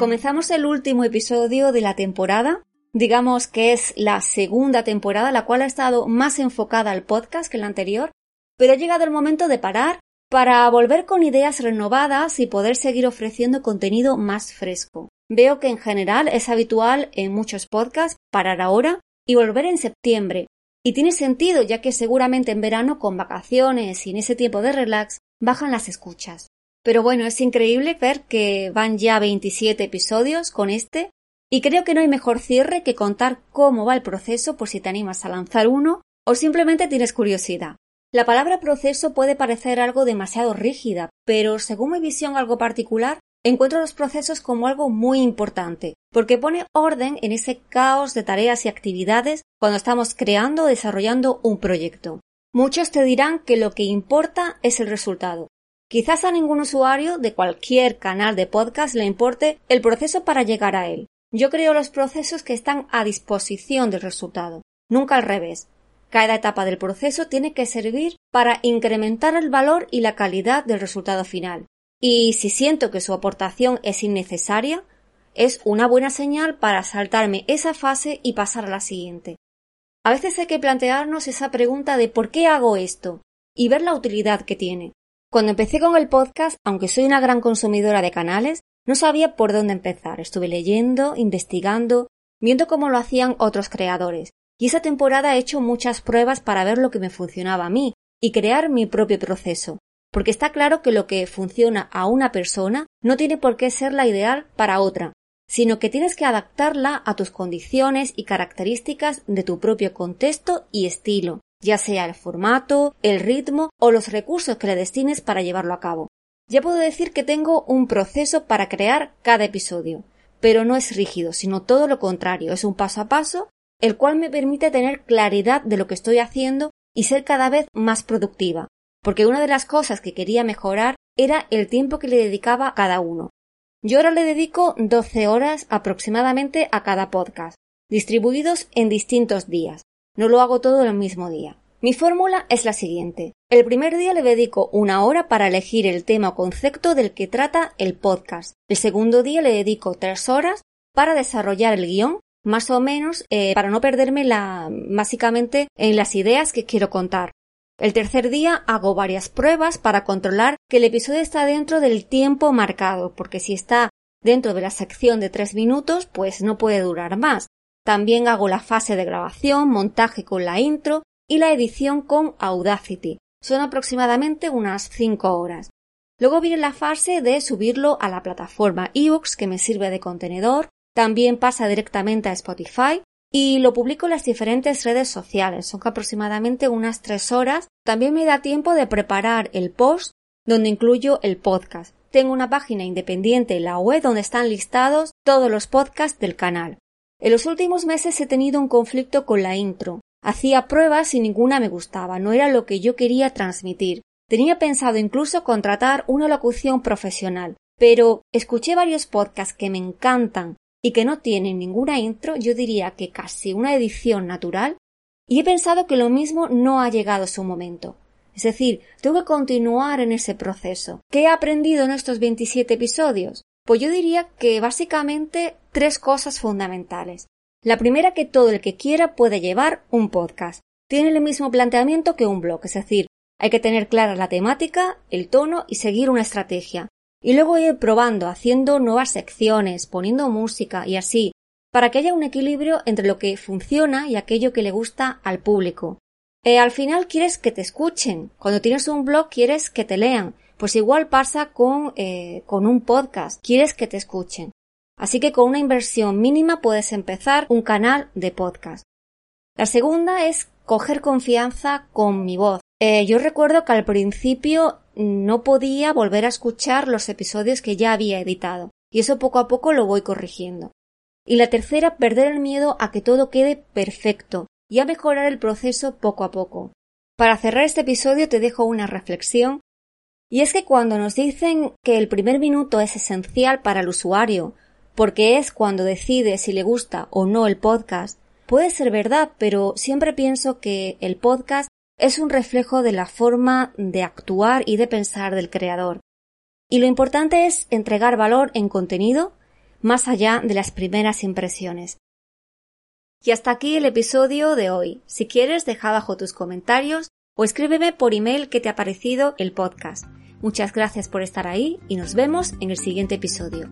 Comenzamos el último episodio de la temporada. Digamos que es la segunda temporada, la cual ha estado más enfocada al podcast que la anterior, pero ha llegado el momento de parar para volver con ideas renovadas y poder seguir ofreciendo contenido más fresco. Veo que en general es habitual en muchos podcasts parar ahora y volver en septiembre. Y tiene sentido ya que seguramente en verano con vacaciones y en ese tiempo de relax bajan las escuchas. Pero bueno, es increíble ver que van ya 27 episodios con este y creo que no hay mejor cierre que contar cómo va el proceso por si te animas a lanzar uno o simplemente tienes curiosidad. La palabra proceso puede parecer algo demasiado rígida, pero según mi visión algo particular, encuentro los procesos como algo muy importante, porque pone orden en ese caos de tareas y actividades cuando estamos creando o desarrollando un proyecto. Muchos te dirán que lo que importa es el resultado, Quizás a ningún usuario de cualquier canal de podcast le importe el proceso para llegar a él. Yo creo los procesos que están a disposición del resultado, nunca al revés. Cada etapa del proceso tiene que servir para incrementar el valor y la calidad del resultado final. Y si siento que su aportación es innecesaria, es una buena señal para saltarme esa fase y pasar a la siguiente. A veces hay que plantearnos esa pregunta de ¿por qué hago esto? y ver la utilidad que tiene. Cuando empecé con el podcast, aunque soy una gran consumidora de canales, no sabía por dónde empezar. Estuve leyendo, investigando, viendo cómo lo hacían otros creadores. Y esa temporada he hecho muchas pruebas para ver lo que me funcionaba a mí y crear mi propio proceso. Porque está claro que lo que funciona a una persona no tiene por qué ser la ideal para otra, sino que tienes que adaptarla a tus condiciones y características de tu propio contexto y estilo ya sea el formato, el ritmo o los recursos que le destines para llevarlo a cabo. Ya puedo decir que tengo un proceso para crear cada episodio, pero no es rígido, sino todo lo contrario, es un paso a paso, el cual me permite tener claridad de lo que estoy haciendo y ser cada vez más productiva, porque una de las cosas que quería mejorar era el tiempo que le dedicaba a cada uno. Yo ahora le dedico 12 horas aproximadamente a cada podcast, distribuidos en distintos días. No lo hago todo el mismo día. Mi fórmula es la siguiente. El primer día le dedico una hora para elegir el tema o concepto del que trata el podcast. El segundo día le dedico tres horas para desarrollar el guion, más o menos eh, para no perderme la, básicamente en las ideas que quiero contar. El tercer día hago varias pruebas para controlar que el episodio está dentro del tiempo marcado, porque si está dentro de la sección de tres minutos, pues no puede durar más. También hago la fase de grabación, montaje con la intro y la edición con Audacity. Son aproximadamente unas 5 horas. Luego viene la fase de subirlo a la plataforma iVoox que me sirve de contenedor. También pasa directamente a Spotify y lo publico en las diferentes redes sociales. Son aproximadamente unas 3 horas. También me da tiempo de preparar el post donde incluyo el podcast. Tengo una página independiente en la web donde están listados todos los podcasts del canal. En los últimos meses he tenido un conflicto con la intro. Hacía pruebas y ninguna me gustaba, no era lo que yo quería transmitir. Tenía pensado incluso contratar una locución profesional, pero escuché varios podcasts que me encantan y que no tienen ninguna intro, yo diría que casi una edición natural, y he pensado que lo mismo no ha llegado su momento. Es decir, tengo que continuar en ese proceso. ¿Qué he aprendido en estos 27 episodios? Pues yo diría que básicamente tres cosas fundamentales. La primera que todo el que quiera puede llevar un podcast. Tiene el mismo planteamiento que un blog, es decir, hay que tener clara la temática, el tono y seguir una estrategia. Y luego ir probando, haciendo nuevas secciones, poniendo música y así, para que haya un equilibrio entre lo que funciona y aquello que le gusta al público. Eh, al final quieres que te escuchen. Cuando tienes un blog quieres que te lean. Pues igual pasa con, eh, con un podcast. Quieres que te escuchen. Así que con una inversión mínima puedes empezar un canal de podcast. La segunda es coger confianza con mi voz. Eh, yo recuerdo que al principio no podía volver a escuchar los episodios que ya había editado, y eso poco a poco lo voy corrigiendo. Y la tercera, perder el miedo a que todo quede perfecto y a mejorar el proceso poco a poco. Para cerrar este episodio te dejo una reflexión, y es que cuando nos dicen que el primer minuto es esencial para el usuario, porque es cuando decide si le gusta o no el podcast, puede ser verdad, pero siempre pienso que el podcast es un reflejo de la forma de actuar y de pensar del creador. Y lo importante es entregar valor en contenido más allá de las primeras impresiones. Y hasta aquí el episodio de hoy. Si quieres, deja abajo tus comentarios o escríbeme por email qué te ha parecido el podcast. Muchas gracias por estar ahí y nos vemos en el siguiente episodio.